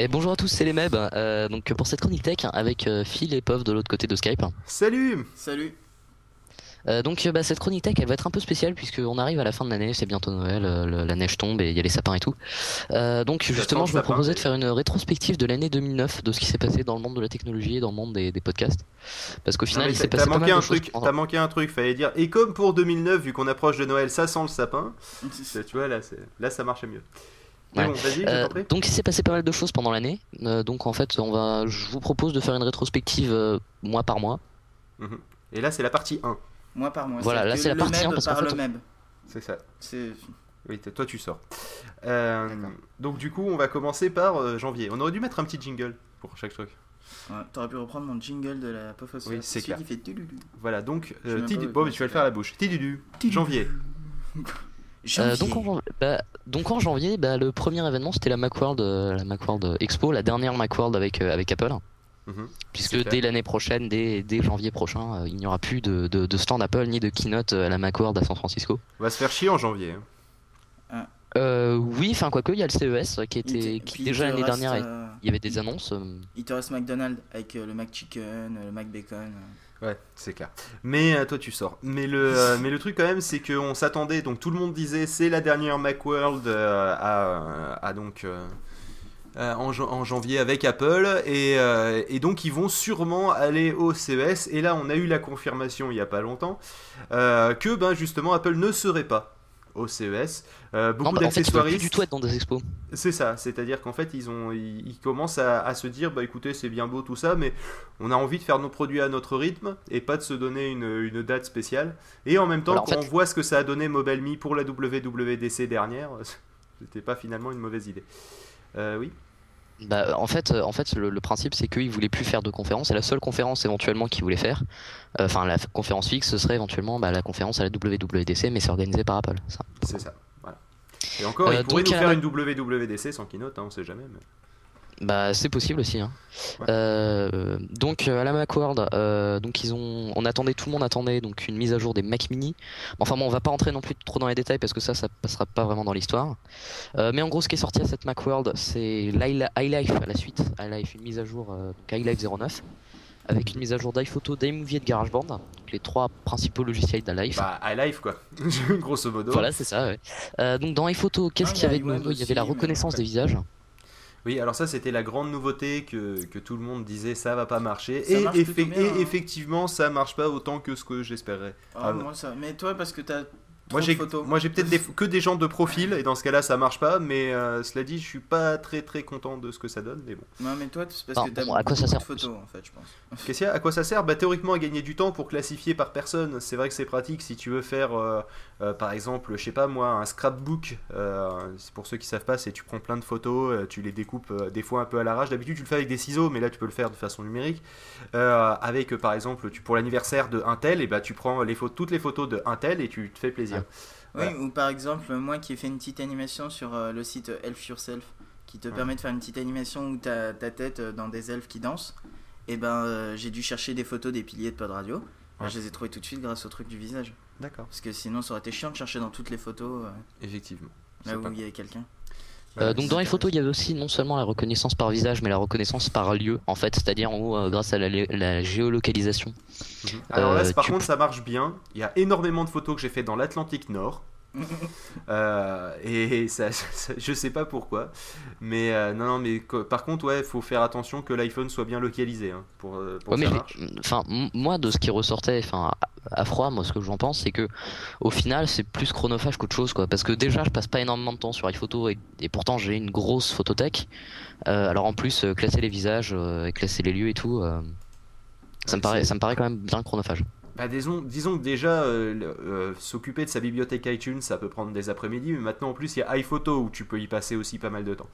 Et bonjour à tous, c'est les Meb. Euh, donc pour cette chronique tech avec euh, Phil et Pov de l'autre côté de Skype. Salut Salut Euh, donc bah, cette chronique tech elle va être un peu spéciale puisqu'on arrive à la fin de l'année, c'est bientôt Noël, euh, le- la neige tombe et il y a les sapins et tout. Euh, donc justement je me proposais de faire une rétrospective de l'année 2009 de ce qui s'est passé dans le monde de la technologie et dans le monde des, des podcasts. Parce qu'au final il s'est passé T'as pas manqué mal un truc, t'as manqué un truc, fallait dire. Et comme pour 2009, vu qu'on approche de Noël, ça sent le sapin. Tu vois, là, c'est- là ça marchait mieux. Ouais. Euh, donc il s'est passé pas mal de choses pendant l'année. Euh, donc en fait on va, je vous propose de faire une rétrospective euh, mois par mois. Mhm. Et là, c'est la partie 1. Mois par mois. Voilà, là, c'est la le partie MEB un, parce qu'en par fait. C'est ça. C'est... Oui, toi tu sors. Euh, donc du coup, on va commencer par euh, janvier. On aurait dû mettre un petit jingle pour chaque truc. Ouais, T'aurais pu reprendre mon jingle de la Pop Oui, c'est clair. qui fait tululu. Voilà, donc, euh, mais tu vas le faire à la bouche. Tidudu, janvier. Euh, donc, en, bah, donc en janvier, bah, le premier événement c'était la Macworld, euh, la Macworld Expo, la dernière Macworld avec euh, avec Apple, Mhm. puisque dès l'année prochaine, dès, dès janvier prochain, euh, il n'y aura plus de, de, de stand Apple ni de keynote à la Macworld à San Francisco. On va se faire chier en janvier. hein. Euh, oui, enfin quoique il y a le CES qui était qui déjà l'année dernière, euh, il y avait des annonces. Il te reste McDonald's avec euh, le McChicken, le McBacon. Ouais, c'est clair. Mais euh, toi tu sors. Mais le, euh, mais le truc quand même, c'est qu'on s'attendait, donc tout le monde disait c'est la dernière Macworld euh, à, à donc en, jan- en janvier avec Apple et, et donc ils vont sûrement aller au CES. Et là, on a eu la confirmation il y a pas longtemps que ben justement Apple ne serait pas au CES. Euh, beaucoup bah, en fait, du tout être dans des expos. C'est ça, c'est-à-dire qu'en fait, ils, ont, ils, ils commencent à, à se dire, bah écoutez, c'est bien beau tout ça, mais on a envie de faire nos produits à notre rythme et pas de se donner une, une date spéciale. Et en même temps, en quand fait- on voit ce que ça a donné MobileMe pour la WWDC dernière, c'était pas finalement une mauvaise idée. Euh, oui. Bah, en fait, euh, en fait, le, le principe c'est qu'ils voulaient plus faire de conférences. Et la seule conférence éventuellement qu'ils voulaient faire, euh, enfin la conférence fixe, ce serait éventuellement bah, la conférence à la WWDC, mais c'est organisé par Apple. C'est ça. Voilà. Et encore, Euh, ils pourraient donc, nous faire une WWDC sans keynote, hein, on sait jamais. mais- Bah c'est possible aussi. Hein. Ouais. Euh, donc euh, à la Macworld, euh, donc ils ont, on attendait, tout le monde attendait donc une mise à jour des Mac Mini. Enfin bon, on va pas rentrer non plus trop dans les détails parce que ça, ça passera pas vraiment dans l'histoire. Euh, mais en gros, ce qui est sorti à cette Macworld, c'est iLife à la suite, iLife une mise à jour, donc iLife 09, avec une mise à jour d'iPhoto, d'iMovie et de GarageBand, donc les trois principaux logiciels d'iLife. Bah, à live quoi, grosso modo. Voilà, c'est ça. Ouais. Euh, donc dans iPhoto, qu'est-ce Ah, qu'il y avait de nouveau? Il y avait la reconnaissance des visages. Oui, alors ça c'était la grande nouveauté que, que tout le monde disait ça va pas marcher. Ça et, marche effe- plutôt bien, et hein. effectivement, ça marche pas autant que ce que j'espérais. Ah, Ah, moi, ça... Mais toi, parce que t'as Moi j'ai moi peut-être des- que des gens de profil et dans ce cas-là ça marche pas mais euh, cela dit je suis pas très très content de ce que ça donne mais bon. Non, mais toi, c'est parce que t'as bon, à quoi ça beaucoup sert de photos, en fait, je pense. Qu'est-ce qu'il y a? À quoi ça sert? Bah théoriquement à gagner du temps pour classifier par personne. C'est vrai que c'est pratique si tu veux faire euh, euh, par exemple, je sais pas moi, un scrapbook. Euh, c'est pour ceux qui savent pas, c'est tu prends plein de photos, tu les découpes euh, des fois un peu à l'arrache. D'habitude tu le fais avec des ciseaux mais là tu peux le faire de façon numérique. Euh, avec par exemple tu pour l'anniversaire de un tel et bah tu prends les photos, toutes les photos de un tel et tu te fais plaisir. Oui, Voilà. ou par exemple, moi qui ai fait une petite animation sur euh, le site Elf Yourself, qui te Ouais. permet de faire une petite animation où t'as ta tête euh, dans des elfes qui dansent, et ben euh, j'ai dû chercher des photos des piliers de Pod Radio. Ben. Je les ai trouvées tout de suite grâce au truc du visage. D'accord. Parce que sinon, ça aurait été chiant de chercher dans toutes les photos euh, Effectivement. là où il y avait quelqu'un. Euh, donc dans les photos, il y avait aussi non seulement la reconnaissance par visage, mais la reconnaissance par lieu, en fait, c'est-à-dire en gros, euh, grâce à la, la géolocalisation. Mhm. Alors là, Euh, par tu contre, ça marche bien. Il y a énormément de photos que j'ai fait dans l'Atlantique Nord. Euh, et ça, ça- je sais pas pourquoi. Mais euh, non, non, mais par contre, ouais, faut faire attention que l'iPhone soit bien localisé hein, pour, euh, pour Ouais, que mais ça j'ai- marche. enfin, m- moi, de ce qui ressortait, enfin, à à froid, moi, ce que j'en pense, c'est que au final, c'est plus chronophage qu'autre chose, quoi. Parce que déjà, je passe pas énormément de temps sur iPhoto et, et pourtant, j'ai une grosse photothèque. Euh, alors en plus, classer les visages, et classer les lieux et tout, ça me paraît, ça me paraît quand même bien chronophage. Bah, disons, disons que déjà, euh, euh, s'occuper de sa bibliothèque iTunes, ça peut prendre des après-midi. Mais maintenant, en plus, il y a iPhoto où tu peux y passer aussi pas mal de temps.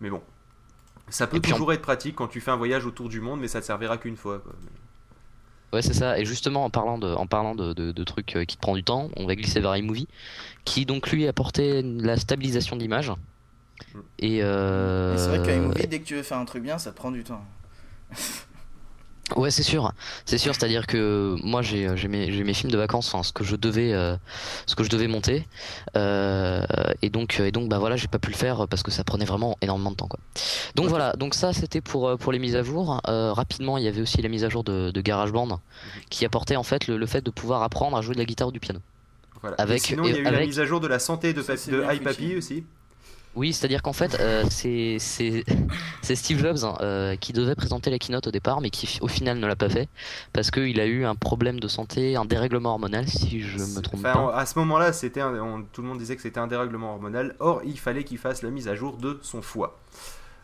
Mais bon. Ça peut toujours être pratique quand tu fais un voyage autour du monde, mais ça te servira qu'une fois. quoi. Ouais, c'est ça. Et justement, en parlant de, en parlant de, de, de trucs euh, qui te prend du temps, on va glisser vers iMovie, qui donc lui apportait la stabilisation de l'image. Mm. Et, euh, Et C'est vrai qu'iMovie, dès que tu veux faire un truc bien, ça te prend du temps. Ouais, c'est sûr, c'est sûr. C'est-à-dire que moi, j'ai j'ai mes, mes films de vacances, enfin, ce que je devais, euh, ce que je devais monter, euh, et donc et donc bah voilà, j'ai pas pu le faire parce que ça prenait vraiment énormément de temps, quoi. Donc voilà, donc ça c'était pour euh, pour les mises à jour. Euh, rapidement, il y avait aussi la mise à jour de, de GarageBand qui apportait en fait le, le fait de pouvoir apprendre à jouer de la guitare ou du piano. Voilà. Avec- Et sinon, il y a eu la avec- mise à jour de la santé de, de iPapi foutu. aussi. Oui, c'est-à-dire qu'en fait, euh, c'est Steve Jobs hein, euh, qui devait présenter la keynote au départ, mais qui au final ne l'a pas fait parce qu'il a eu un problème de santé, un dérèglement hormonal, si je me trompe pas. on- à ce moment-là, c'était tout le monde disait que c'était un dérèglement hormonal. Or, il fallait qu'il fasse la mise à jour de son foie.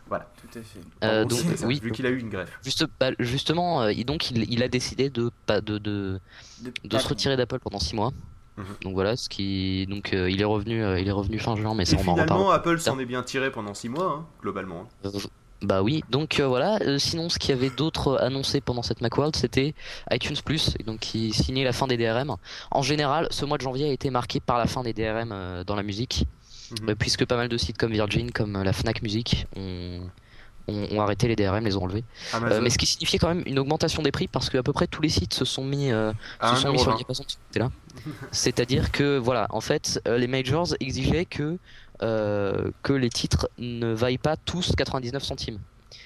Tout à fait. Euh, donc ça, oui, vu qu'il a eu une greffe. Juste, bah, justement, euh, il- donc il, il a décidé de pas de, de, De, de se retirer d'Apple pendant 6 mois. Mhm. Donc voilà, ce qui donc euh, il est revenu euh, il est revenu fin juin, mais Et ça on en finalement, reparle. Apple s'en est bien tiré pendant 6 mois, hein, globalement. Euh, Bah oui, donc euh, voilà. Euh, sinon, ce qu'il y avait d'autre annoncé pendant cette Macworld, c'était iTunes Plus, et donc qui signait la fin des DRM. En général, ce mois de janvier a été marqué par la fin des DRM euh, dans la musique, Mhm. euh, puisque pas mal de sites comme Virgin, comme la Fnac Music, ont, ont, ont arrêté les DRM, les ont enlevés. Euh, Amazon, mais ce qui signifiait quand même une augmentation des prix, parce qu'à peu près tous les sites se sont mis euh, à se sont mis sur 1,20€. le diapason de. C'est-à-dire que voilà, en fait, euh, les majors exigeaient que euh, que les titres ne vaillent pas tous 99 centimes.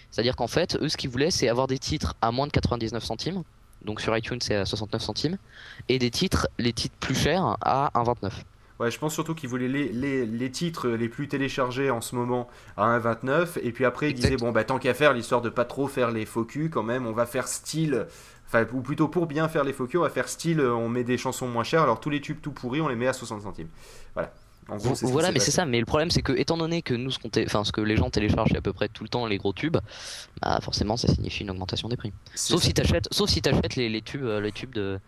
C'est-à-dire qu'en fait, eux, ce qu'ils voulaient, c'est avoir des titres à moins de 99 centimes. Donc sur iTunes, c'est à 69 centimes, et des titres, les titres plus chers, à 1,29. Ouais, je pense surtout qu'ils voulaient les, les, les titres les plus téléchargés en ce moment à 1,29 et puis après ils disaient Exact. bon bah tant qu'à faire l'histoire de pas trop faire les faux culs quand même on va faire style enfin ou plutôt pour bien faire les faux culs on va faire style on met des chansons moins chères alors tous les tubes tout pourris on les met à 60 centimes voilà en gros, Voilà, mais c'est ça. Mais le problème, c'est que étant donné que nous, ce, té- enfin, ce que les gens téléchargent à peu près tout le temps, les gros tubes, bah, forcément, ça signifie une augmentation des prix. Sauf ça. si t'achètes, sauf si t'achètes les, les tubes, euh, les tubes de,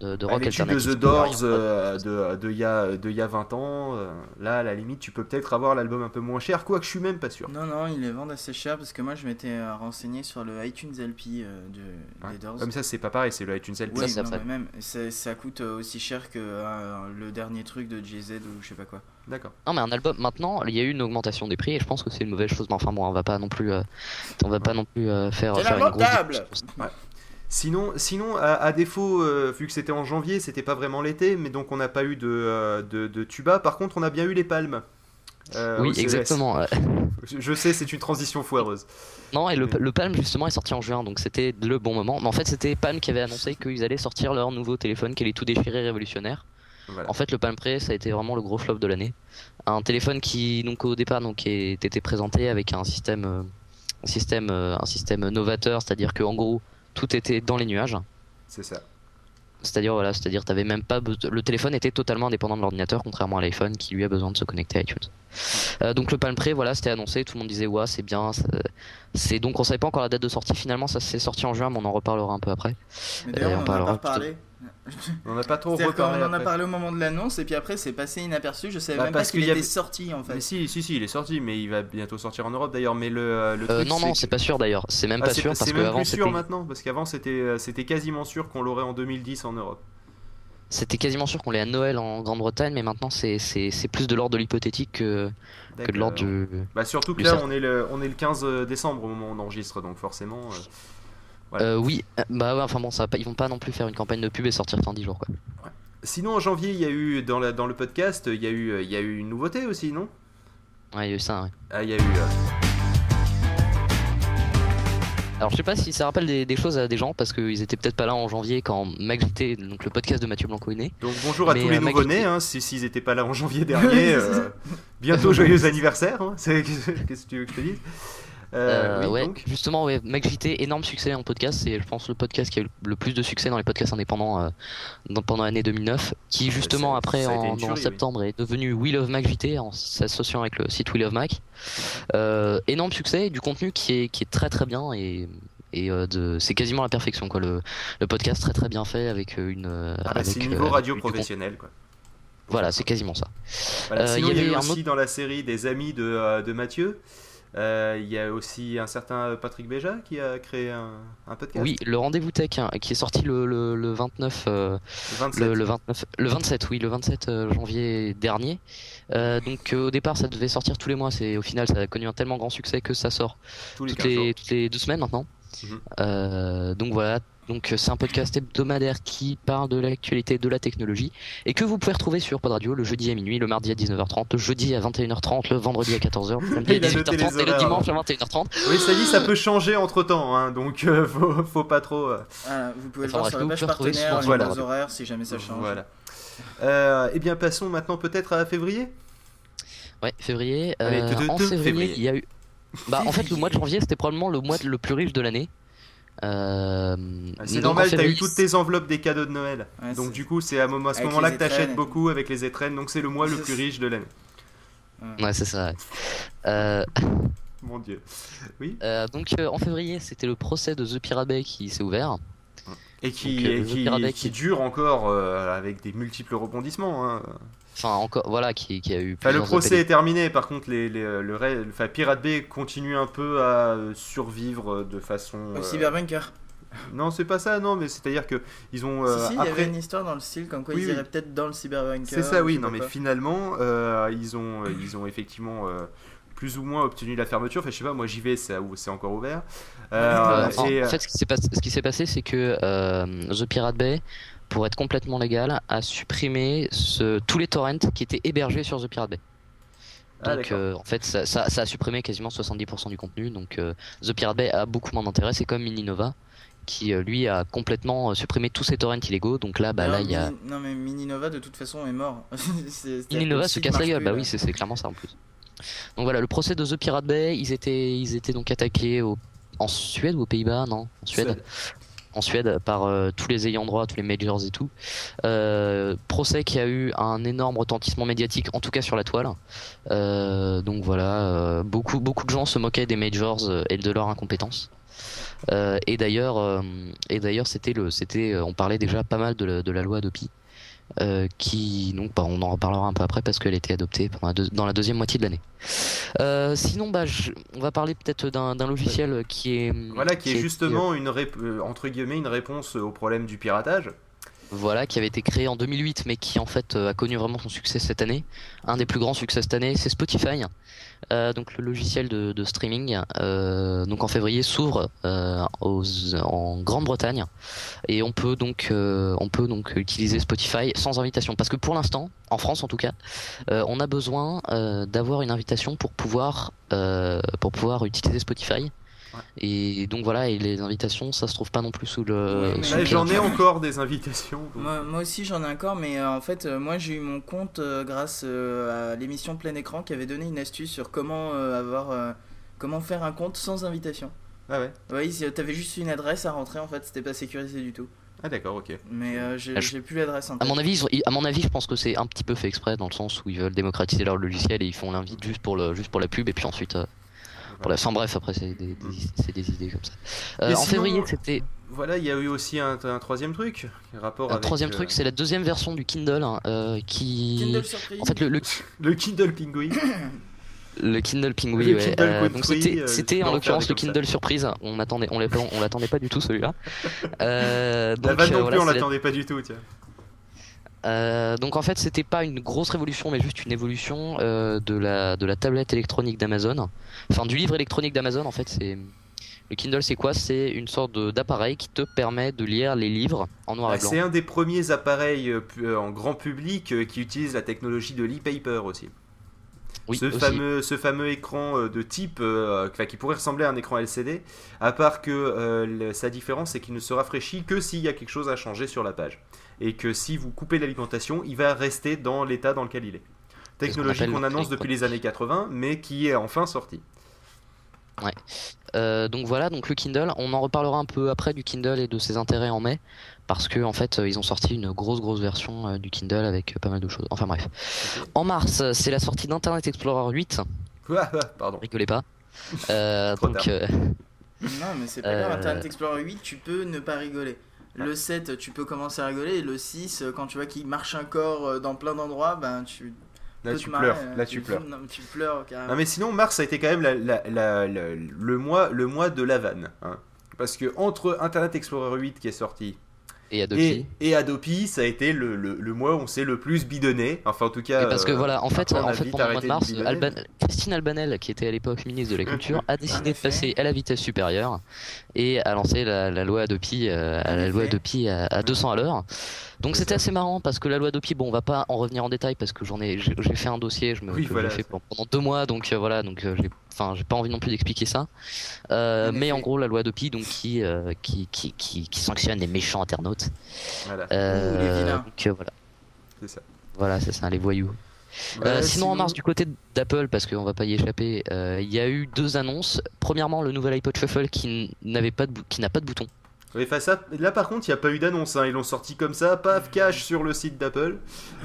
de, de Ah, rock tubes de alternatif. The Doors euh, de de il y a de il y a 20 ans euh, là à la limite tu peux peut-être avoir l'album un peu moins cher quoique je suis même pas sûr Non, non, ils les vendent assez cher parce que moi je m'étais euh, renseigné sur le iTunes LP euh, de, Ouais. des Doors. comme ça c'est pas pareil c'est le iTunes LP Oui, Ça, c'est non, mais même, ça coûte euh, aussi cher que euh, le dernier truc de Jay-Z ou je sais pas quoi. d'accord Non mais un album maintenant il y a eu une augmentation des prix et je pense que c'est une mauvaise chose mais enfin bon on va pas non plus euh, on va pas non plus euh, faire, C'est faire une grosse. Sinon, sinon à, à défaut, euh, vu que c'était en janvier, c'était pas vraiment l'été, mais donc on n'a pas eu de, euh, de, de tuba. Par contre, on a bien eu les palmes. euh, oui CES. exactement Je, sais, c'est une transition foireuse. non et le, le Palm justement est sorti en juin donc c'était le bon moment mais en fait c'était Palm qui avait annoncé qu'ils allaient sortir leur nouveau téléphone qui allait tout déchirer révolutionnaire Voilà. en fait le Palm Pre ça a été vraiment le gros flop de l'année un téléphone qui donc au départ donc était présenté avec un système un système un système novateur c'est-à-dire que en gros tout était dans les nuages C'est ça. C'est-à-dire voilà, c'est-à-dire t'avais même pas le téléphone était totalement indépendant de l'ordinateur contrairement à l'iPhone qui lui a besoin de se connecter à iTunes. Euh, donc le Palm Pre voilà, c'était annoncé, tout le monde disait ouais, c'est bien, c'est donc on savait pas encore la date de sortie finalement ça s'est sorti en juin mais on en reparlera un peu après. Mais Euh, d'ailleurs, on on en a pas. On n'a pas trop reparlé. en a après. parlé au moment de l'annonce et puis après c'est passé inaperçu. Je savais Bah, même pas parce qu'il qu'il était avait- sorti en fait. Mais si, si, si, il est sorti, mais il va bientôt sortir en Europe d'ailleurs. Mais le, euh, le Euh, truc, non non, c'est pas sûr d'ailleurs, c'est même Ah, pas sûr parce c'est que même avant plus sûr c'était maintenant, parce qu'avant c'était euh, c'était quasiment sûr qu'on l'aurait en 2010 en Europe. c'était quasiment sûr qu'on l'ait à Noël en Grande-Bretagne mais maintenant c'est plus de l'ordre de l'hypothétique que, que de l'ordre du Bah surtout que du là on est le on est le 15 décembre au moment où on enregistre, donc forcément. euh, Voilà. Euh, oui, euh, bah ouais, enfin bon, ça ils vont pas non plus faire une campagne de pub et sortir en 10 jours quoi. Sinon en janvier il y a eu dans la dans le podcast il y a eu euh, il y a eu une nouveauté aussi non? Ouais, il y a eu ça, ouais. Ah il y a eu Alors je sais pas si ça rappelle des, des choses à des gens parce qu'ils étaient peut-être pas là en janvier quand MacJT, donc le podcast de Mathieu Blanco est né. donc bonjour à Mais, tous les euh, nouveau-nés hein, si s'ils étaient pas là en janvier dernier euh, bientôt joyeux anniversaire hein, qu'est-ce que tu veux que je te dise? Euh, Euh, oui, ouais, donc justement, ouais, MacJT, énorme succès en podcast, c'est je pense le podcast qui a eu le plus de succès dans les podcasts indépendants euh, dans- pendant l'année 2009, qui justement ça- après ça en, une tuerie, en oui. septembre est devenu We Love MacJT en s'associant avec le site We Love Mac. Euh, énorme succès, du contenu qui est qui est très très bien et et euh, de c'est quasiment la perfection quoi le, le podcast très très bien fait avec une ah, bah, c'est niveau euh, radio professionnel quoi. Voilà, c'est quasiment ça. Voilà. Euh, Sinon, il y a eu aussi dans la série des amis de, euh, de Mathieu. Euh, Il y a aussi un certain Patrick Béja qui a créé un, un podcast. Oui, le rendez-vous tech hein, qui est sorti le, le, le 29 euh, le 27. le, le 29 le 27 oui le 27 euh, janvier dernier. Euh, donc euh, au départ ça devait sortir tous les mois, c'est au final ça a connu un tellement grand succès que ça sort tous les toutes 15 jours. les toutes les deux semaines maintenant. Euh, donc voilà, donc c'est un podcast hebdomadaire qui parle de l'actualité de la technologie et que vous pouvez retrouver sur Pod Radio le jeudi à minuit, le mardi à 19h30, le jeudi à 21h30, le vendredi à 14h, le samedi à Il a noté les 18h30 et le dimanche à 21h30. Oui, ça dit, ça peut changer entre temps, hein, donc euh, faut, faut pas trop. euh, Voilà, vous pouvez le voir sur la page partenaire, sur les Voilà. bons horaires si jamais ça change. Voilà. Euh, eh bien, passons maintenant peut-être à février. Ouais, février. Allez, Euh, en février. il y a eu. Bah, en fait, le mois de janvier, c'était probablement le mois le plus riche de l'année. Euh, C'est donc, normal, t'as eu toutes tes enveloppes des cadeaux de Noël. Ouais, donc c'est- du coup, c'est à, ce moment-là que t'achètes beaucoup avec les étrennes. Donc c'est le mois le plus riche de l'année. Ouais, c'est ça. ouais. Euh, Mon dieu. Oui. euh, donc, euh, en février, c'était le procès de The Pirate Bay qui s'est ouvert. Et qui, Donc, et dure encore euh, avec des multiples rebondissements. hein. Enfin, encore, voilà, qui, qui a eu. Enfin, le procès est terminé. Par contre, les, les, euh, le ré- enfin, Pirate Bay continue un peu à euh, survivre euh, de façon. Au euh, Cyberbunker. Non, c'est pas ça. Non, mais c'est-à-dire que ils ont euh, si, si, il y avait après. une histoire dans le style comme quoi Oui, ils oui. iraient peut-être dans le Cyberbunker. C'est ça, ou oui. Non, mais quoi. finalement, euh, ils ont, euh, ils ont effectivement euh, plus ou moins obtenu la fermeture. Enfin, je sais pas. Moi, j'y vais. C'est c'est encore ouvert. Euh, Euh, en fait, ce qui s'est passé, ce qui s'est passé, c'est que euh, The Pirate Bay, pour être complètement légal, a supprimé ce- tous les torrents qui étaient hébergés sur The Pirate Bay. Ah, Donc, euh, en fait, ça, ça- ça a supprimé quasiment 70% du contenu. Donc, euh, The Pirate Bay a beaucoup moins d'intérêt. C'est comme Mininova, qui euh, lui a complètement supprimé tous ses torrents illégaux. Donc là, bah là, il y a Non, mais Mininova de toute façon est mort. C'est- Mininova se casse la gueule. plus, Bah là. oui, c'est c'est clairement ça en plus. Donc voilà, le procès de The Pirate Bay, ils étaient, ils étaient donc attaqués au- en Suède ou aux Pays-Bas, non En Suède. En Suède, par euh, tous les ayants droit, tous les majors et tout. Euh, procès qui a eu un énorme retentissement médiatique, en tout cas sur la toile. Euh, donc voilà, beaucoup, de gens se moquaient des majors et de leur incompétence. Et d'ailleurs, c'était le, c'était, on parlait déjà pas mal de, la- de la loi Adopi, euh, qui, donc, bah, on en reparlera un peu après parce qu'elle a été adoptée pendant la deux- dans la deuxième moitié de l'année. Euh, sinon, bah, je- on va parler peut-être d'un, logiciel qui est, Voilà, qui est justement une rép- euh, entre guillemets une réponse au problème du piratage. Voilà, qui avait été créé en 2008, mais qui en fait a connu vraiment son succès cette année. Un des plus grands succès cette année, c'est Spotify. Euh, donc le logiciel de, streaming, euh, donc en février s'ouvre euh, en Grande-Bretagne et on peut donc on peut donc utiliser Spotify sans invitation parce que pour l'instant, en France en tout cas, on a besoin d'avoir une invitation pour pouvoir utiliser Spotify. Ouais. Et donc voilà, et les invitations, ça se trouve pas non plus sous le. Ouais, J'en ai encore des invitations. Moi, moi aussi j'en ai encore, mais euh, en fait, euh, moi j'ai eu mon compte euh, grâce euh, à l'émission Plein Écran qui avait donné une astuce sur comment euh, avoir, euh, comment faire un compte sans invitation. Ah ouais. Oui, t'avais juste une adresse à rentrer, en fait, c'était pas sécurisé du tout. Ah d'accord, ok. Mais euh, j'ai Ah, je- plus l'adresse en À mon avis, ils à mon avis, je pense que c'est un petit peu fait exprès dans le sens où ils veulent démocratiser leur logiciel et ils font l'invite juste pour le juste pour la pub et puis ensuite euh, pour la. Enfin bref, après c'est des, des- Mm. c'est des idées comme ça. Euh, en sinon- février, c'était Voilà, il y a eu aussi un, un troisième truc, rapport un avec troisième euh, truc, c'est la deuxième version du Kindle hein, euh, qui. Kindle surprise. En fait, le, le, le Kindle Penguin. le Kindle Penguin, Le ouais. Euh, donc c'était euh, en en l'occurrence le Kindle surprise. On attendait, on l'attendait- pas du tout celui-là. Euh, La donc, vanne euh, non voilà, plus, on la- l'attendait pas du tout, tiens. Euh, donc en fait c'était pas une grosse révolution mais juste une évolution euh, de la de la tablette électronique d'Amazon enfin du livre électronique d'Amazon en fait c'est le Kindle c'est quoi? C'est une sorte d'appareil qui te permet de lire les livres en noir et Bah, blanc c'est un des premiers appareils euh, en grand public qui utilise la technologie de l'e-paper aussi. oui ce, aussi. fameux, ce fameux écran de type euh, qui pourrait ressembler à un écran LCD, à part que euh, le- sa différence c'est qu'il ne se rafraîchit que s'il y a quelque chose à changer sur la page. Et que si vous coupez l'alimentation, il va rester dans l'état dans lequel il est. Qu'on Technologie qu'on annonce depuis les années 80, mais qui est enfin sortie. Euh, donc voilà donc le Kindle on en reparlera un peu après du Kindle et de ses intérêts en mai parce que en fait euh, ils ont sorti une grosse grosse version euh, du Kindle avec euh, pas mal de choses enfin bref en mars c'est la sortie d'Internet Explorer 8 Pardon. rigolez pas Euh, donc euh, Non, mais c'est pas Euh, grave. Internet Explorer 8, tu peux ne pas rigoler. Le 7, tu peux commencer à rigoler. Et le 6, euh, quand tu vois qu'il marche encore euh, dans plein d'endroits, ben tu. Là peux tu marrer, pleures, là tu pleures. Non, tu pleures carrément. Non mais sinon mars ça a été quand même la- la- la- la- le mois le mois de la vanne hein. parce que entre Internet Explorer 8 qui est sorti Et Adopi. Et, et Adopi, ça a été le, le, le mois où on s'est le plus bidonné. Enfin, en tout cas. Et parce que euh, voilà, en fait, en fait pendant le mois de mars. Alban- Christine Albanel, qui était à l'époque ministre de la Culture, a décidé de passer à la vitesse supérieure et a lancé la, la loi Adopi, euh, la loi. Adopi à, à 200 à l'heure. Donc c'était assez marrant parce que la loi Adopi, bon, on va pas en revenir en détail parce que j'en ai, j'ai fait un dossier, je me, Oui, voilà, fait pendant deux mois, donc euh, voilà, donc euh, j'ai, enfin, j'ai pas envie non plus d'expliquer ça. Euh, mais en gros, la loi Adopi, donc qui, euh, qui, qui, qui, qui sanctionne les méchants internautes. Voilà, Euh, euh, voilà, c'est ça. voilà, c'est ça, les voyous. Euh, Ouais, sinon, en mars, du côté d'Apple, parce qu'on va pas y échapper, euh, il y a eu deux annonces. Premièrement, le nouvel iPod Shuffle qui n'avait pas de qui n'a pas de bouton. Oui, enfin, ça, là par contre, il n'y a pas eu d'annonce. hein. Ils l'ont sorti comme ça, paf, cash sur le site d'Apple.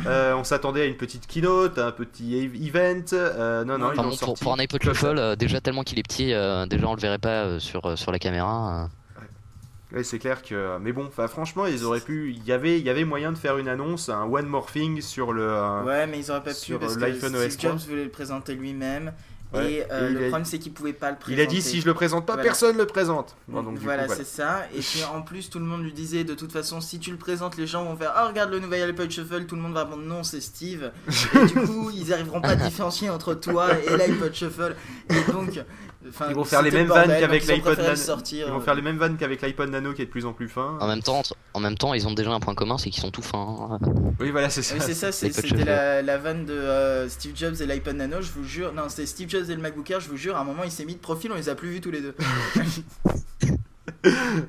Euh, on s'attendait à une petite keynote, à un petit ev- event. Euh, non, non, Enfin, ils l'ont bon, pour, sorti. pour un iPod. Shuffle, euh, déjà tellement qu'il est petit, euh, déjà on le verrait pas euh, sur euh, sur la caméra. euh. Ouais, c'est clair que. Mais bon, enfin, franchement, ils auraient pu. Il y avait, il y avait moyen de faire une annonce, un one more thing sur le. euh, Ouais, mais ils auraient pas pu parce que Steve OS 3. Jobs voulait le présenter lui-même. Ouais. Et, euh, Et il le a- problème, c'est qu'il pouvait pas le Il présenter. a dit si je le présente pas, Voilà. personne le présente. Bon, donc, du voilà, c'est ça. Et puis en plus, tout le monde lui disait de toute façon, si tu le présentes, les gens vont faire Ah, regarde le nouvel iPod Shuffle. Tout le monde va répondre non, c'est Steve. Et du coup, ils arriveront pas à différencier entre toi et l'iPod Shuffle. Et donc, Ils vont faire les mêmes vannes qu'avec l'iPod Nano. Ils vont faire les mêmes vannes qu'avec l'iPod Nano qui est de plus en plus fin. En même temps, en même temps, ils ont déjà un point commun, c'est qu'ils sont tout fins. hein. Oui, voilà, c'est ça. Oui, c'est ça, c'est- l'iPod c'était la, la vanne de euh, Steve Jobs et l'iPod Nano, je vous jure. Non, c'était Steve Jobs et le MacBook Air, je vous jure, à un moment il s'est mis de profil, on les a plus vus tous les deux.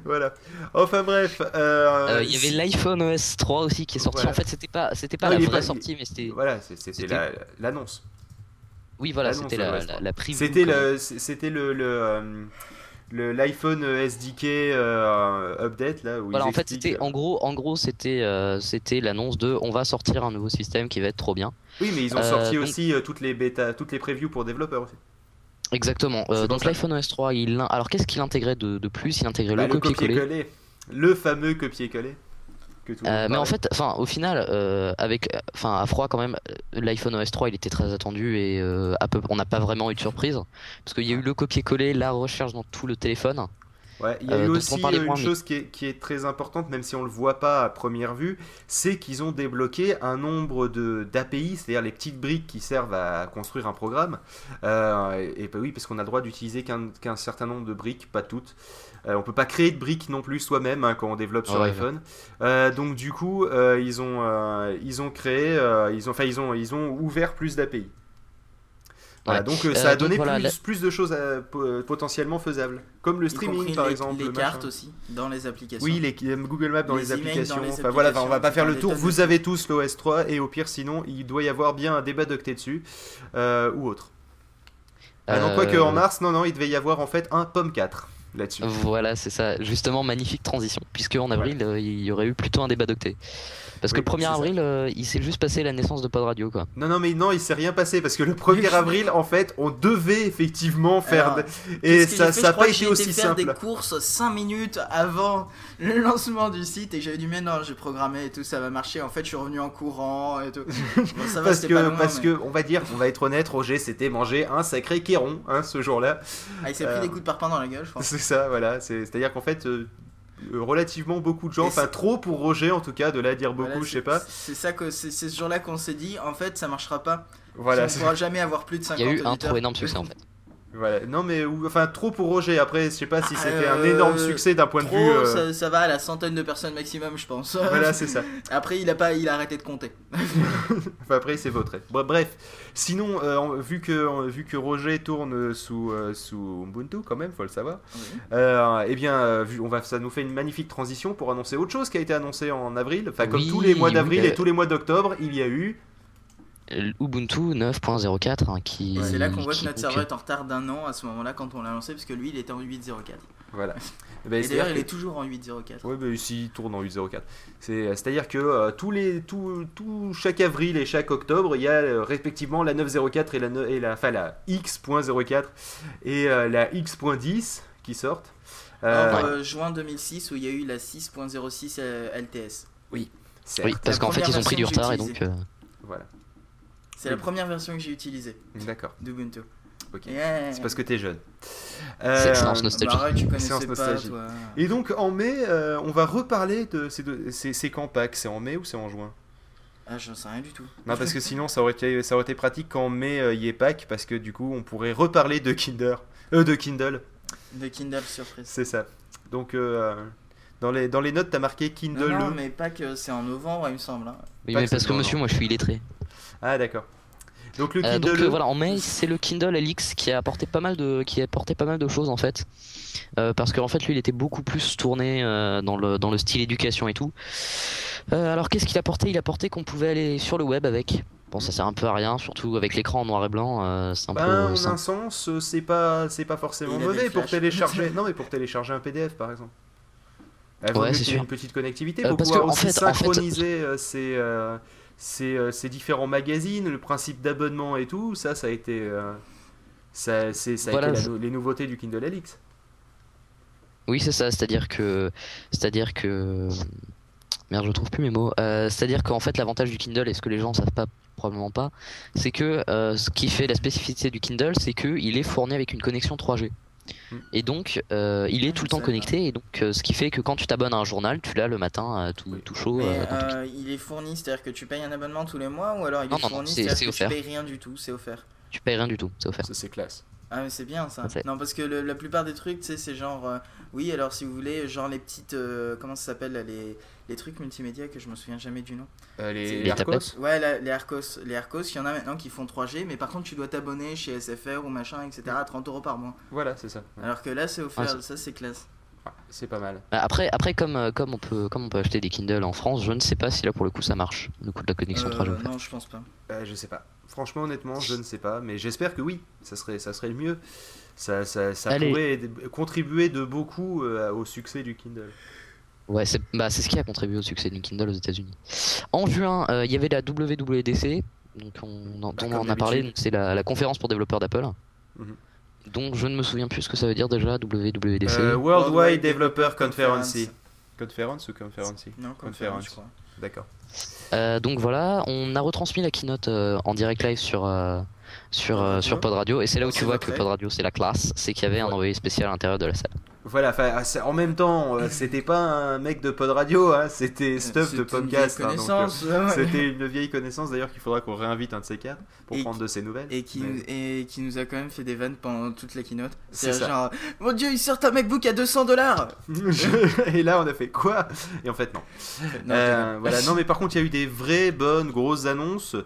voilà. Enfin bref. euh, Euh, Il y avait l'iPhone OS 3 aussi qui est sorti. Voilà. En fait, c'était pas c'était pas la il est vraie pas- sortie, mais c'était Voilà, c'est- c'était C'était- la- l'annonce. Oui voilà, l'annonce c'était la, l'OS la, 3. la preview, C'était le, c'était le, le, euh, le- l'iPhone SDK euh, update là où Voilà, en fait, c'était euh, en gros, en gros, c'était euh, c'était l'annonce de on va sortir un nouveau système qui va être trop bien. Oui, mais ils ont euh, sorti donc- aussi euh, toutes les bêta, toutes les previews pour développeurs aussi. Exactement. Euh, donc l'iPhone OS 3, il alors qu'est-ce qu'il intégrait de, de plus? Il intégrait Bah, le copier-coller. le fameux copier-coller. Euh, mais en fait, enfin, au final, euh, avec, enfin, à froid quand même, euh, l'iPhone OS 3, il était très attendu et euh, à peu, on n'a pas vraiment eu de surprise parce qu'il y a eu le copier-coller, la recherche dans tout le téléphone. Ouais, il y a eu aussi une mais- chose qui est, qui est très importante, même si on le voit pas à première vue, c'est qu'ils ont débloqué un nombre de d'API, c'est-à-dire les petites briques qui servent à construire un programme. Et, et bah oui, parce qu'on a le droit d'utiliser qu'un qu'un certain nombre de briques, pas toutes. Euh, on peut pas créer de briques non plus soi-même hein, quand on développe sur Ouais, iPhone. Euh, donc du coup, euh, ils ont euh, ils ont créé, euh, ils ont, enfin ils ont ils ont ouvert plus d'API. Voilà, Ouais. donc ça a donc donné voilà, plus, la- plus de choses à- potentiellement faisables, comme le streaming par les, exemple. les cartes aussi, dans les applications. Oui, les Google Maps dans les, Les emails dans applications. les enfin voilà, enfin, on va pas faire le tour. de Vous avez tous l'OS 3 et au pire, sinon, il doit y avoir bien un débat docté dessus euh, ou autre. Ah non, Euh, quoique en mars, non, non, il devait y avoir en fait un pomme 4 là-dessus. Voilà, c'est ça. Justement, magnifique transition. Puisque en avril, euh, il y aurait eu plutôt un débat d'octet. Parce que le 1er c'est ça. avril, euh, il s'est juste passé la naissance de Pod Radio, quoi. Non, non, mais non, il s'est rien passé parce que le 1er avril, en fait, on devait effectivement faire. Alors, Et ça j'ai fait ça a Je crois pas été j'ai aussi faire simple. des courses 5 minutes avant le lancement du site et j'avais dit mais non j'ai programmé et tout ça va marcher en fait je suis revenu en courant et tout Bon, ça va Parce pas que, loin, parce mais- que, on va dire, on va être honnête, Roger, c'était manger un sacré kéron, hein, ce jour-là. ah, il s'est pris euh, des coups de parpaing dans la gueule je pense ça, voilà. C'est- C'est-à-dire qu'en fait, euh, euh, relativement beaucoup de gens, enfin trop pour Roger en tout cas, de là à dire beaucoup, Voilà, je sais pas. c'est ça que c'est c'est ce jour là qu'on s'est dit en fait ça marchera pas Voilà, on c'est- pourra jamais avoir plus de 50 Il y a eu un trop énorme succès, en fait. Voilà. Non mais ou- enfin trop pour Roger. Après, je sais pas si c'était un Euh, énorme succès d'un point Trop, de vue. euh, ça, ça va à la centaine de personnes maximum je pense Voilà, c'est ça. après il a pas il a arrêté de compter Enfin après, c'est votre. Bref. Sinon, euh, vu que vu que Roger tourne sous euh, sous Ubuntu quand même, faut le savoir. Euh, eh bien, euh, vu- on va, ça nous fait une magnifique transition pour annoncer autre chose qui a été annoncé en avril. Enfin, comme Oui, tous les mois d'avril oui, et euh, tous les mois d'octobre, il y a eu. Euh, Ubuntu 9.04 hein, qui. C'est là qu'on voit que notre serveur est en retard d'un an à ce moment-là quand on l'a lancé parce que lui il était en 8.04 Voilà. Ben, et c'est-à-dire d'ailleurs il est toujours en 8.04 Oui, mais ici, il tourne en 8.04. C'est, c'est-à-dire que euh, tous les, tout, tout, chaque avril et chaque octobre, il y a euh, respectivement la 9.04 et la, ne- et la, enfin, la X.04 et euh, la X.10 qui sortent. Euh, Or, euh, juin 2006 où il y a eu la 6.06 euh, LTS. certes. Oui, parce qu'en fait, ils ont pris du retard et donc. euh, Voilà. C'est la première version que j'ai utilisée D'accord. d'Ubuntu. Ok. Yeah. C'est parce que t'es jeune. Euh, nostalgie. Bah, arrête, tu connaissais Séance pas, nostalgie. toi. et donc en mai, euh, on va reparler de ces deux. C'est c'est quand Pâques C'est en mai ou c'est en juin? Ah, j'en sais rien du tout. Non, parce que sinon ça aurait été, ça aurait été pratique qu'en mai euh, il y ait Pâques, parce que du coup on pourrait reparler de Kinder. Euh, de Kindle, De Kindle surprise. c'est ça. Donc euh, dans, les, dans les notes t'as marqué Kindle. Non, mais pas que c'est en novembre, il me semble. hein. Oui, mais parce que monsieur, moi je suis illettré. Ah d'accord. Donc le Euh, Kindle. donc euh, voilà, en mai, c'est le Kindle LX qui a apporté pas mal de, qui a apporté pas mal de choses en fait, Euh, parce qu'en fait lui, il était beaucoup plus tourné euh, dans le dans le style éducation et tout. Euh, alors qu'est-ce qu'il a apporté? Il a apporté qu'on pouvait aller sur le web avec. Bon, ça sert un peu à rien, surtout avec l'écran en noir et blanc, euh, c'est un Ben, peu. en un- sens, c'est pas, c'est pas forcément mauvais pour télécharger. non, mais pour télécharger un PDF par exemple. Ouais, c'est sûr. une petite connectivité pour parce pouvoir que, en aussi fait- en fait- synchroniser euh, ces, euh, ces, différents magazines, le principe d'abonnement et tout. Ça, ça a été, euh, ça, a Voilà, été je- les nouveautés du Kindle LX. Oui, c'est ça, c'est-à-dire que. C'est-à-dire que. Merde, je trouve plus mes mots. Euh, c'est-à-dire qu'en fait, l'avantage du Kindle, et ce que les gens savent pas, probablement pas, c'est que euh, ce qui fait la spécificité du Kindle, c'est qu'il est fourni avec une connexion 3G. Mm. Et donc, euh, il est Ah, tout le temps connecté, et donc, euh, ce qui fait que quand tu t'abonnes à un journal, tu l'as le matin euh, tout, chaud. Mais euh, euh, il est fourni, c'est-à-dire que tu payes un abonnement tous les mois ou alors il Non, est non, fourni, c'est- c'est-à-dire c'est que offert. tu payes rien du tout, c'est offert. Tu payes rien du tout, c'est offert. Ça, c'est classe. Ah mais c'est bien ça. Non parce que le- la plupart des trucs, tu sais, c'est genre, euh, oui alors si vous voulez, genre les petites, euh, comment ça s'appelle les, les trucs multimédia que je me souviens jamais du nom. Euh, les, les Arcos. Ouais, la- les Arcos, les Arcos, il y en a maintenant qui font 3G, mais par contre tu dois t'abonner chez SFR ou machin, etc. à 30 euros par mois. Voilà, c'est ça. Ouais. Alors que là c'est offert, Ah, ça c'est classe. Ouais, c'est pas mal. Bah, Après, après comme, euh, comme, on peut, comme on peut acheter des Kindle en France, je ne sais pas si là pour le coup ça marche, le coup de la connexion Euh, 3G. en fait. non, je pense pas. Euh, je sais pas. Franchement, honnêtement, je ne sais pas, mais j'espère que oui. Ça serait, ça serait le mieux. Ça, ça, pourrait contribuer de beaucoup euh, au succès du Kindle. Ouais, c'est bah, c'est ce qui a contribué au succès du Kindle aux États-Unis. En juin, euh, il y avait la WWDC, donc on, en- Bah, dont comme on a parlé, c'est la, la conférence pour développeurs d'Apple. Mhm. Donc je ne me souviens plus ce que ça veut dire déjà, WWDC. Euh, Worldwide Developer Conference. Conference. Conference ou Conference? Non, Conférence. conférence, je crois. D'accord. Euh, donc voilà, on a retransmis la keynote euh, en direct live sur, euh, sur, Pod euh, Radio. sur Pod Radio, et c'est là où tu vois que. Pod Radio c'est la classe, c'est qu'il y avait un envoyé spécial à l'intérieur de la salle. Voilà, en même temps, euh, c'était pas un mec de pod radio, hein, c'était stuff C'était de podcast. hein, euh. C'était une vieille connaissance d'ailleurs qu'il faudra qu'on réinvite un de ces quatre pour Et prendre qui- de ses nouvelles. Et qui, Mais- nous, et qui nous a quand même fait des vannes pendant toute la keynote. C'est genre, mon dieu, il sort un MacBook à 200 dollars Et là, on a fait quoi? Et en fait, non. Euh, voilà. Non, mais par contre, il y a eu des vraies bonnes grosses annonces.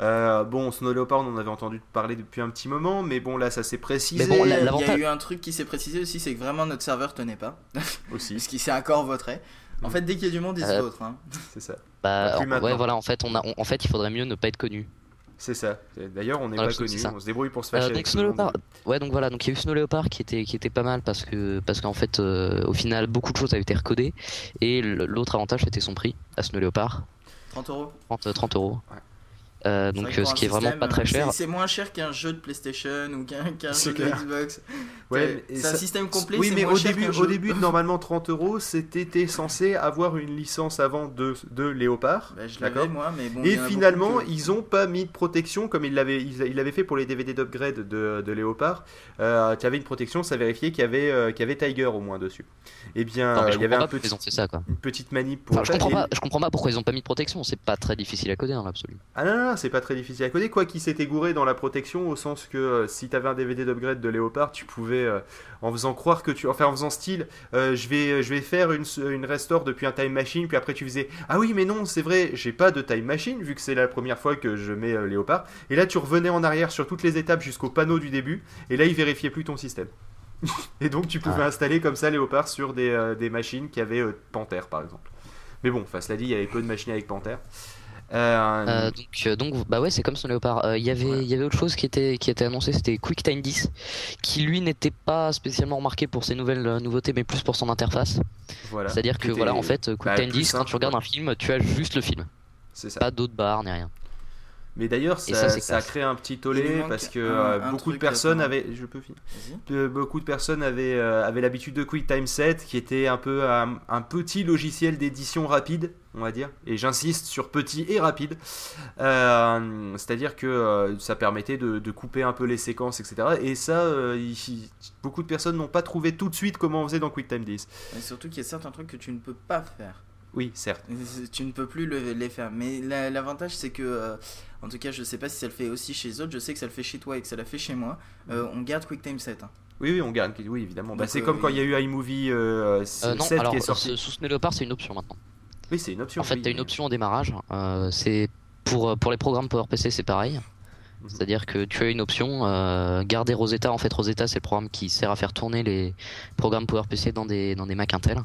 Euh, bon, Snow Leopard, on en avait entendu parler depuis un petit moment, mais bon, là, ça s'est précisé Mais bon, il y la- a- il y a l'avantage- eu un truc qui s'est précisé aussi, c'est que vraiment notre serveur tenait pas. aussi. Ce qui s'est encore voté. En Mm. fait, dès qu'il y a du monde, ils se Euh, votent. hein. C'est ça. Bah, en- ouais, voilà, en fait, on a, on- en fait, il faudrait mieux ne pas être connu. C'est ça. D'ailleurs, on n'est pas connu. On se débrouille pour se Euh, fâcher. donc avec Snow. Leopard, ouais donc voilà donc il y a eu Snow Leopard qui était qui était pas mal parce que parce qu'en fait euh, au final beaucoup de choses avaient été recodées et l'autre avantage c'était son prix à Snow Leopard 30 euros. 30, 30 euros. Ouais. Euh, donc euh, ce qui est vraiment pas très cher. c'est- moins cher qu'un jeu de PlayStation ou qu'un qu'un C'est jeu de. Xbox. Ouais, et c'est un système complet. Oui, c'est mais moins au cher début, au début, normalement 30 euros, c'était censé avoir une licence avant de, de Léopard. Bah, je D'accord l'avais moi, mais bon. Et en finalement, ils ont pas mis de protection comme ils l'avaient ils, ils fait pour les DVD d'upgrade de, de Léopard. Euh, tu avais une protection, ça vérifiait qu'il y avait euh, qu'il y avait Tiger au moins dessus. Eh bien, Non, il y avait un petit- ils ont fait ça quoi. une petite manip pour Enfin, je comprends Et- pas, je comprends pas pourquoi ils ont pas mis de protection. C'est pas très difficile à coder dans l'absolu. Ah non, non, c'est pas très difficile à coder. Quoi qu'il s'était gouré dans la protection, au sens que euh, si t'avais un DVD d'upgrade de Léopard, tu pouvais, euh, en faisant croire que tu. Enfin, en faisant style, euh, je, vais, je vais faire une, une restore depuis un time machine, puis après tu faisais Ah oui, mais non, c'est vrai, j'ai pas de time machine, vu que c'est la première fois que je mets Léopard. Et là, tu revenais en arrière sur toutes les étapes jusqu'au panneau du début, et là, il vérifiait plus ton système. et donc, tu pouvais Ah. installer comme ça Léopard sur des, des machines qui avaient Panther, par exemple. Mais bon, enfin, cela dit, il y avait peu de machines avec Panther. Euh, Euh, donc, euh, donc bah ouais c'est comme son léopard. Euh, Il y avait Ouais. il y avait autre chose qui était qui était annoncé c'était QuickTime 10 qui lui n'était pas spécialement remarqué pour ses nouvelles nouveautés mais plus pour son interface. voilà. C'est-à-dire que voilà en fait bah, QuickTime plus 10 quand tu regardes ouais. un film tu as juste le film, C'est ça. pas d'autres barres ni rien. Mais d'ailleurs, ça, ça, a créé un petit tollé parce que un- euh, un beaucoup de personnes avaient. Je peux finir. Beaucoup de personnes avaient, euh, avaient l'habitude de QuickTime 7, qui était un peu un, un petit logiciel d'édition rapide, on va dire. Et j'insiste sur petit et rapide. Euh, C'est-à-dire que euh, ça permettait de, de couper un peu les séquences, etc. Et ça, euh, il- beaucoup de personnes n'ont pas trouvé tout de suite comment on faisait dans QuickTime 10. Et surtout qu'il y a certains trucs que tu ne peux pas faire. Oui, certes. Tu ne peux plus le- les faire. Mais la- l'avantage, c'est que, euh, en tout cas, je sais pas si ça le fait aussi chez les autres. Je sais que ça le fait chez toi et que ça l'a fait chez moi. Euh, on garde QuickTime 7. hein. Oui, oui, on gagne. Oui, évidemment. Bah, c'est euh, comme quand il y a eu iMovie euh, Euh, non, 7 alors qui est sorti. ce- sous Leopard, c'est une option maintenant. Oui, c'est une option. En fait, oui, tu as une option au démarrage. euh, c'est pour, pour les programmes PowerPC, c'est pareil. Mhm. C'est-à-dire que tu as une option, euh, garder Rosetta. En fait, Rosetta, c'est le programme qui sert à faire tourner les programmes PowerPC dans des, dans des Mac Intel.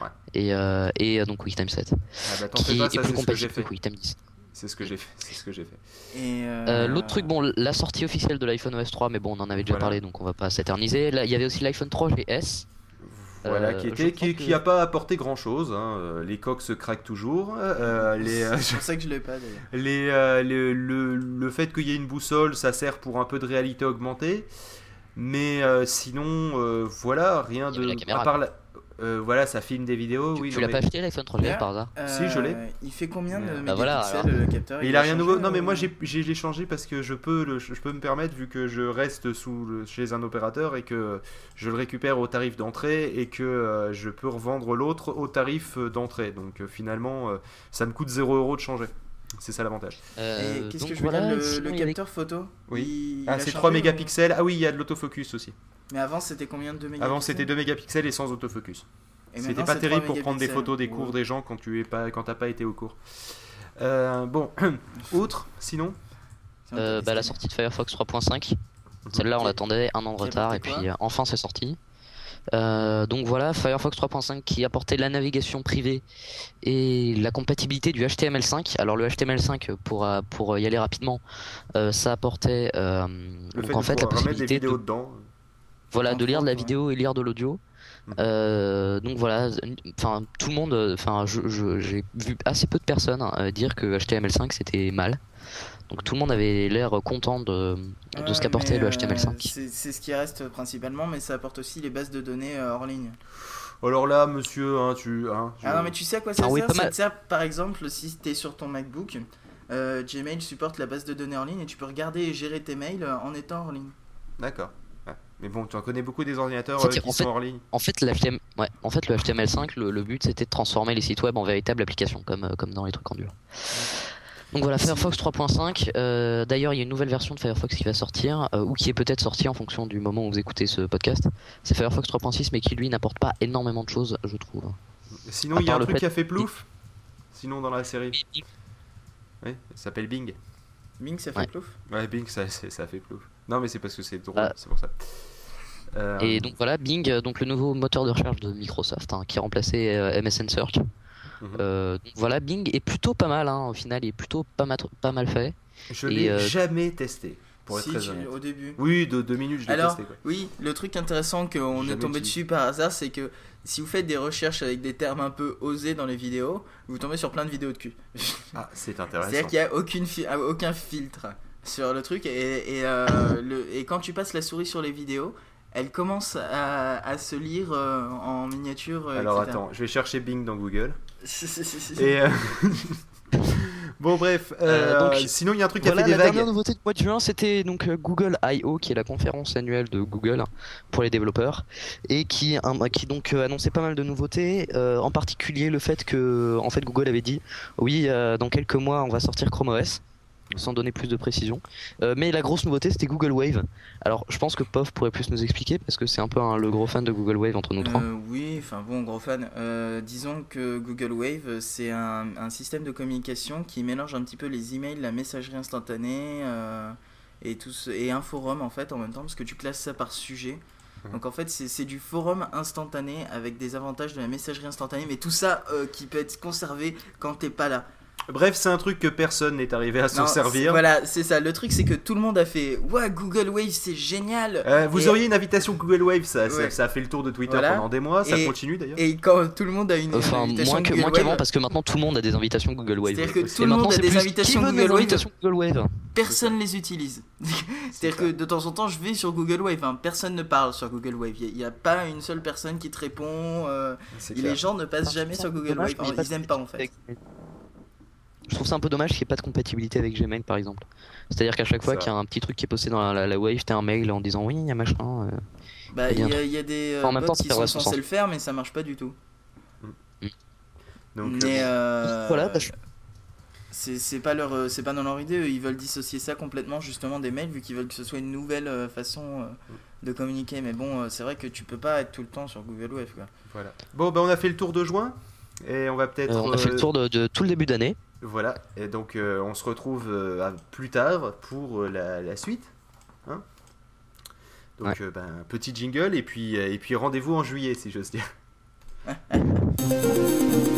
Ouais. Et, euh, et euh, donc QuickTime 7, Ah, bah, qui pas, est ça, plus que j'ai compatible que. QuickTime 10. C'est ce que j'ai fait. C'est ce que j'ai fait. Et, Euh, L'autre truc, bon, la sortie officielle de l'iPhone OS 3, mais bon, on en avait déjà Voilà. parlé, donc on va pas s'éterniser. Là, il y avait aussi l'iPhone 3 GS. Voilà, Euh, qui était, qui, que- qui a pas apporté grand chose. Les coques se craquent toujours. euh, les, euh, C'est pour ça que je l'ai pas d'ailleurs. les, euh, le, le, le fait qu'il y ait une boussole, ça sert pour un peu de réalité augmentée. Mais euh, sinon, euh, voilà, rien de. la caméra, à part la- euh, voilà, ça filme des vidéos. Tu, oui, tu l'as mais- pas acheté l'iPhone 3 GS D'ailleurs, par hasard Si, je l'ai. Euh, Il fait combien de Bah mégapixels voilà, alors. le capteur Mais il a rien nouveau. Non, mais euh, moi j'ai j'ai- changé parce que je peux, le- je peux me permettre vu que je reste sous le- chez un opérateur et que je le récupère au tarif d'entrée et que euh, je peux revendre l'autre au tarif euh, d'entrée. Donc euh, finalement, euh, ça me coûte 0 euros de changer. C'est ça l'avantage. Euh, Et qu'est-ce que je veux voilà, dire Le, sinon, le il y avait- capteur photo Oui. il- il Ah, c'est changé 3 ou- mégapixels. Ah oui, il y a de l'autofocus aussi. Mais avant, c'était combien de mégapixels Avant c'était 2 mégapixels et sans autofocus. C'était pas terrible 3 pour prendre des photos des Ouais. cours des gens quand tu es pas quand t'as pas été au cours. Euh, bon, autre sinon? Euh, bah, la sortie de Firefox 3.5. Celle-là, on l'attendait un an de retard et puis euh, enfin c'est sorti. Euh, donc voilà, Firefox 3.5 qui apportait la navigation privée et la compatibilité du HTML5. Alors le HTML5, pour, pour y aller rapidement, euh, ça apportait euh, Le donc fait en de fait la remettre des possibilité vidéos de, dedans. Voilà, de lire de la vidéo et lire de l'audio. Mhm. Euh, donc voilà, enfin tout le monde, euh, enfin j'ai vu assez peu de personnes euh, dire que HTML5 c'était mal. Donc tout le monde avait l'air content de, de ce Ouais, qu'apportait le euh, HTML5. c'est- C'est ce qui reste principalement, mais ça apporte aussi les bases de données euh, hors ligne. Alors là, monsieur, hein, tu. Hein, je- Ah non, mais tu sais à quoi ça Ah oui, sert Ça te sert par exemple si tu es sur ton MacBook, euh, Gmail supporte la base de données en ligne et tu peux regarder et gérer tes mails euh, en étant hors ligne. D'accord. Mais bon, tu en connais beaucoup des ordinateurs euh, qui en sont fait- hors ligne. En fait, l'HTML, ouais, en fait, le HTML5, le, le but c'était de transformer les sites web en véritables applications, comme, euh, comme dans les trucs en dur. Donc voilà, Firefox 3.5. euh, D'ailleurs, il y a une nouvelle version de Firefox qui va sortir, euh, ou qui est peut-être sortie en fonction du moment où vous écoutez ce podcast. C'est Firefox 3.6, mais qui lui n'apporte pas énormément de choses, je trouve. Sinon, il y a un le truc fait- qui a fait plouf. Sinon, dans la série. Oui, ça s'appelle Bing. Bing, ça fait Ouais. plouf? Ouais, Bing, ça, c'est- ça fait plouf. Non, mais c'est parce que c'est drôle, Ah. c'est pour ça. Euh, Et donc voilà, Bing, euh, donc le nouveau moteur de recherche de Microsoft, hein, qui a remplacé euh, MSN Search. mhm. Euh, donc voilà, Bing est plutôt pas mal, hein, au final, il est plutôt pas, ma- pas mal fait. je l'ai euh, jamais testé, pour être Si, très tu- honnête. au début. Oui, de deux minutes, je l'ai Alors, testé. Quoi. oui, le truc intéressant qu'on est tombé dessus par hasard, c'est que si vous faites des recherches avec des termes un peu osés dans les vidéos, vous tombez sur plein de vidéos de cul. Ah, c'est intéressant. C'est-à-dire qu'il n'y a aucune fi- aucun filtre sur le truc et, et, euh, le- et quand tu passes la souris sur les vidéos, elle commence à, à se lire euh, en miniature. euh, Alors etc. attends, je vais chercher Bing dans Google. Et euh, bon bref, euh, Euh, donc, sinon il y a un truc Voilà, qui a la fait des dernière vagues. nouveauté du mois de juin, c'était donc Google I.O., qui est la conférence annuelle de Google pour les développeurs, et qui, un- qui donc annonçait pas mal de nouveautés, euh, en particulier le fait que, en fait, Google avait dit, oui, euh, dans quelques mois, on va sortir Chrome OS, sans donner plus de précision. Euh, mais la grosse nouveauté, c'était Google Wave. Alors, je pense que Pov pourrait plus nous expliquer, parce que c'est un peu un- le gros fan de Google Wave entre nous trois. Euh, oui, enfin bon, gros fan. Euh, disons que Google Wave, c'est un, un système de communication qui mélange un petit peu les emails, la messagerie instantanée euh, et, tout ce- et un forum en fait en même temps, parce que tu classes ça par sujet. Mhm. Donc en fait, c'est c'est du forum instantané avec des avantages de la messagerie instantanée, mais tout ça euh, qui peut être conservé quand t'es pas là. Bref, c'est un truc que personne n'est arrivé à s'en servir. Voilà, c'est ça. Le truc, c'est que tout le monde a fait Ouais, Google Wave, c'est génial. Euh, vous Et- auriez une invitation Google Wave, ça, ça- Ouais. ça a fait le tour de Twitter Voilà. pendant des mois, ça Et- continue d'ailleurs. Et quand tout le monde a une Enfin, invitation moins que Google moins Wave, qu'avant parce que maintenant tout le monde a des invitations Google Wave. C'est-à-dire que Et tout le monde maintenant, a c'est des plus, invitations Google Wave. invitations Google Wave Personne les utilise. C'est-à-dire que de temps en temps, je vais sur Google Wave. hein, Personne ne parle sur Google Wave. Il n'y a, pas une seule personne qui te répond. euh, les gens ne passent jamais sur Google Wave. Ils de aiment pas en fait. Je trouve ça un peu dommage qu'il n'y ait pas de compatibilité avec Gmail par exemple. C'est-à-dire qu'à chaque fois qu'il y a un petit truc qui est posté dans la, la- la Wave, t'as un mail en disant oui, il y a machin. euh. Bah, il y, a- il y a des euh, Enfin, en même bots temps, ça qui sont censés sens. le faire, mais ça marche pas du tout. Donc, mais euh, euh, Voilà, bah, je- c'est pas leur c'est pas dans leur idée. eux, Ils veulent dissocier ça complètement justement des mails vu qu'ils veulent que ce soit une nouvelle façon de communiquer. Mais bon, c'est vrai que tu peux pas être tout le temps sur Google Wave. Quoi. voilà. Bon, bah, on a fait le tour de juin. Et on va peut-être. Euh, on a fait le tour de, de tout le début d'année. Voilà. Et donc, euh, on se retrouve euh, à- plus tard pour euh, la, la suite. Hein donc, euh, ben, petit jingle. Et puis, euh, et puis rendez-vous en juillet, si j'ose dire.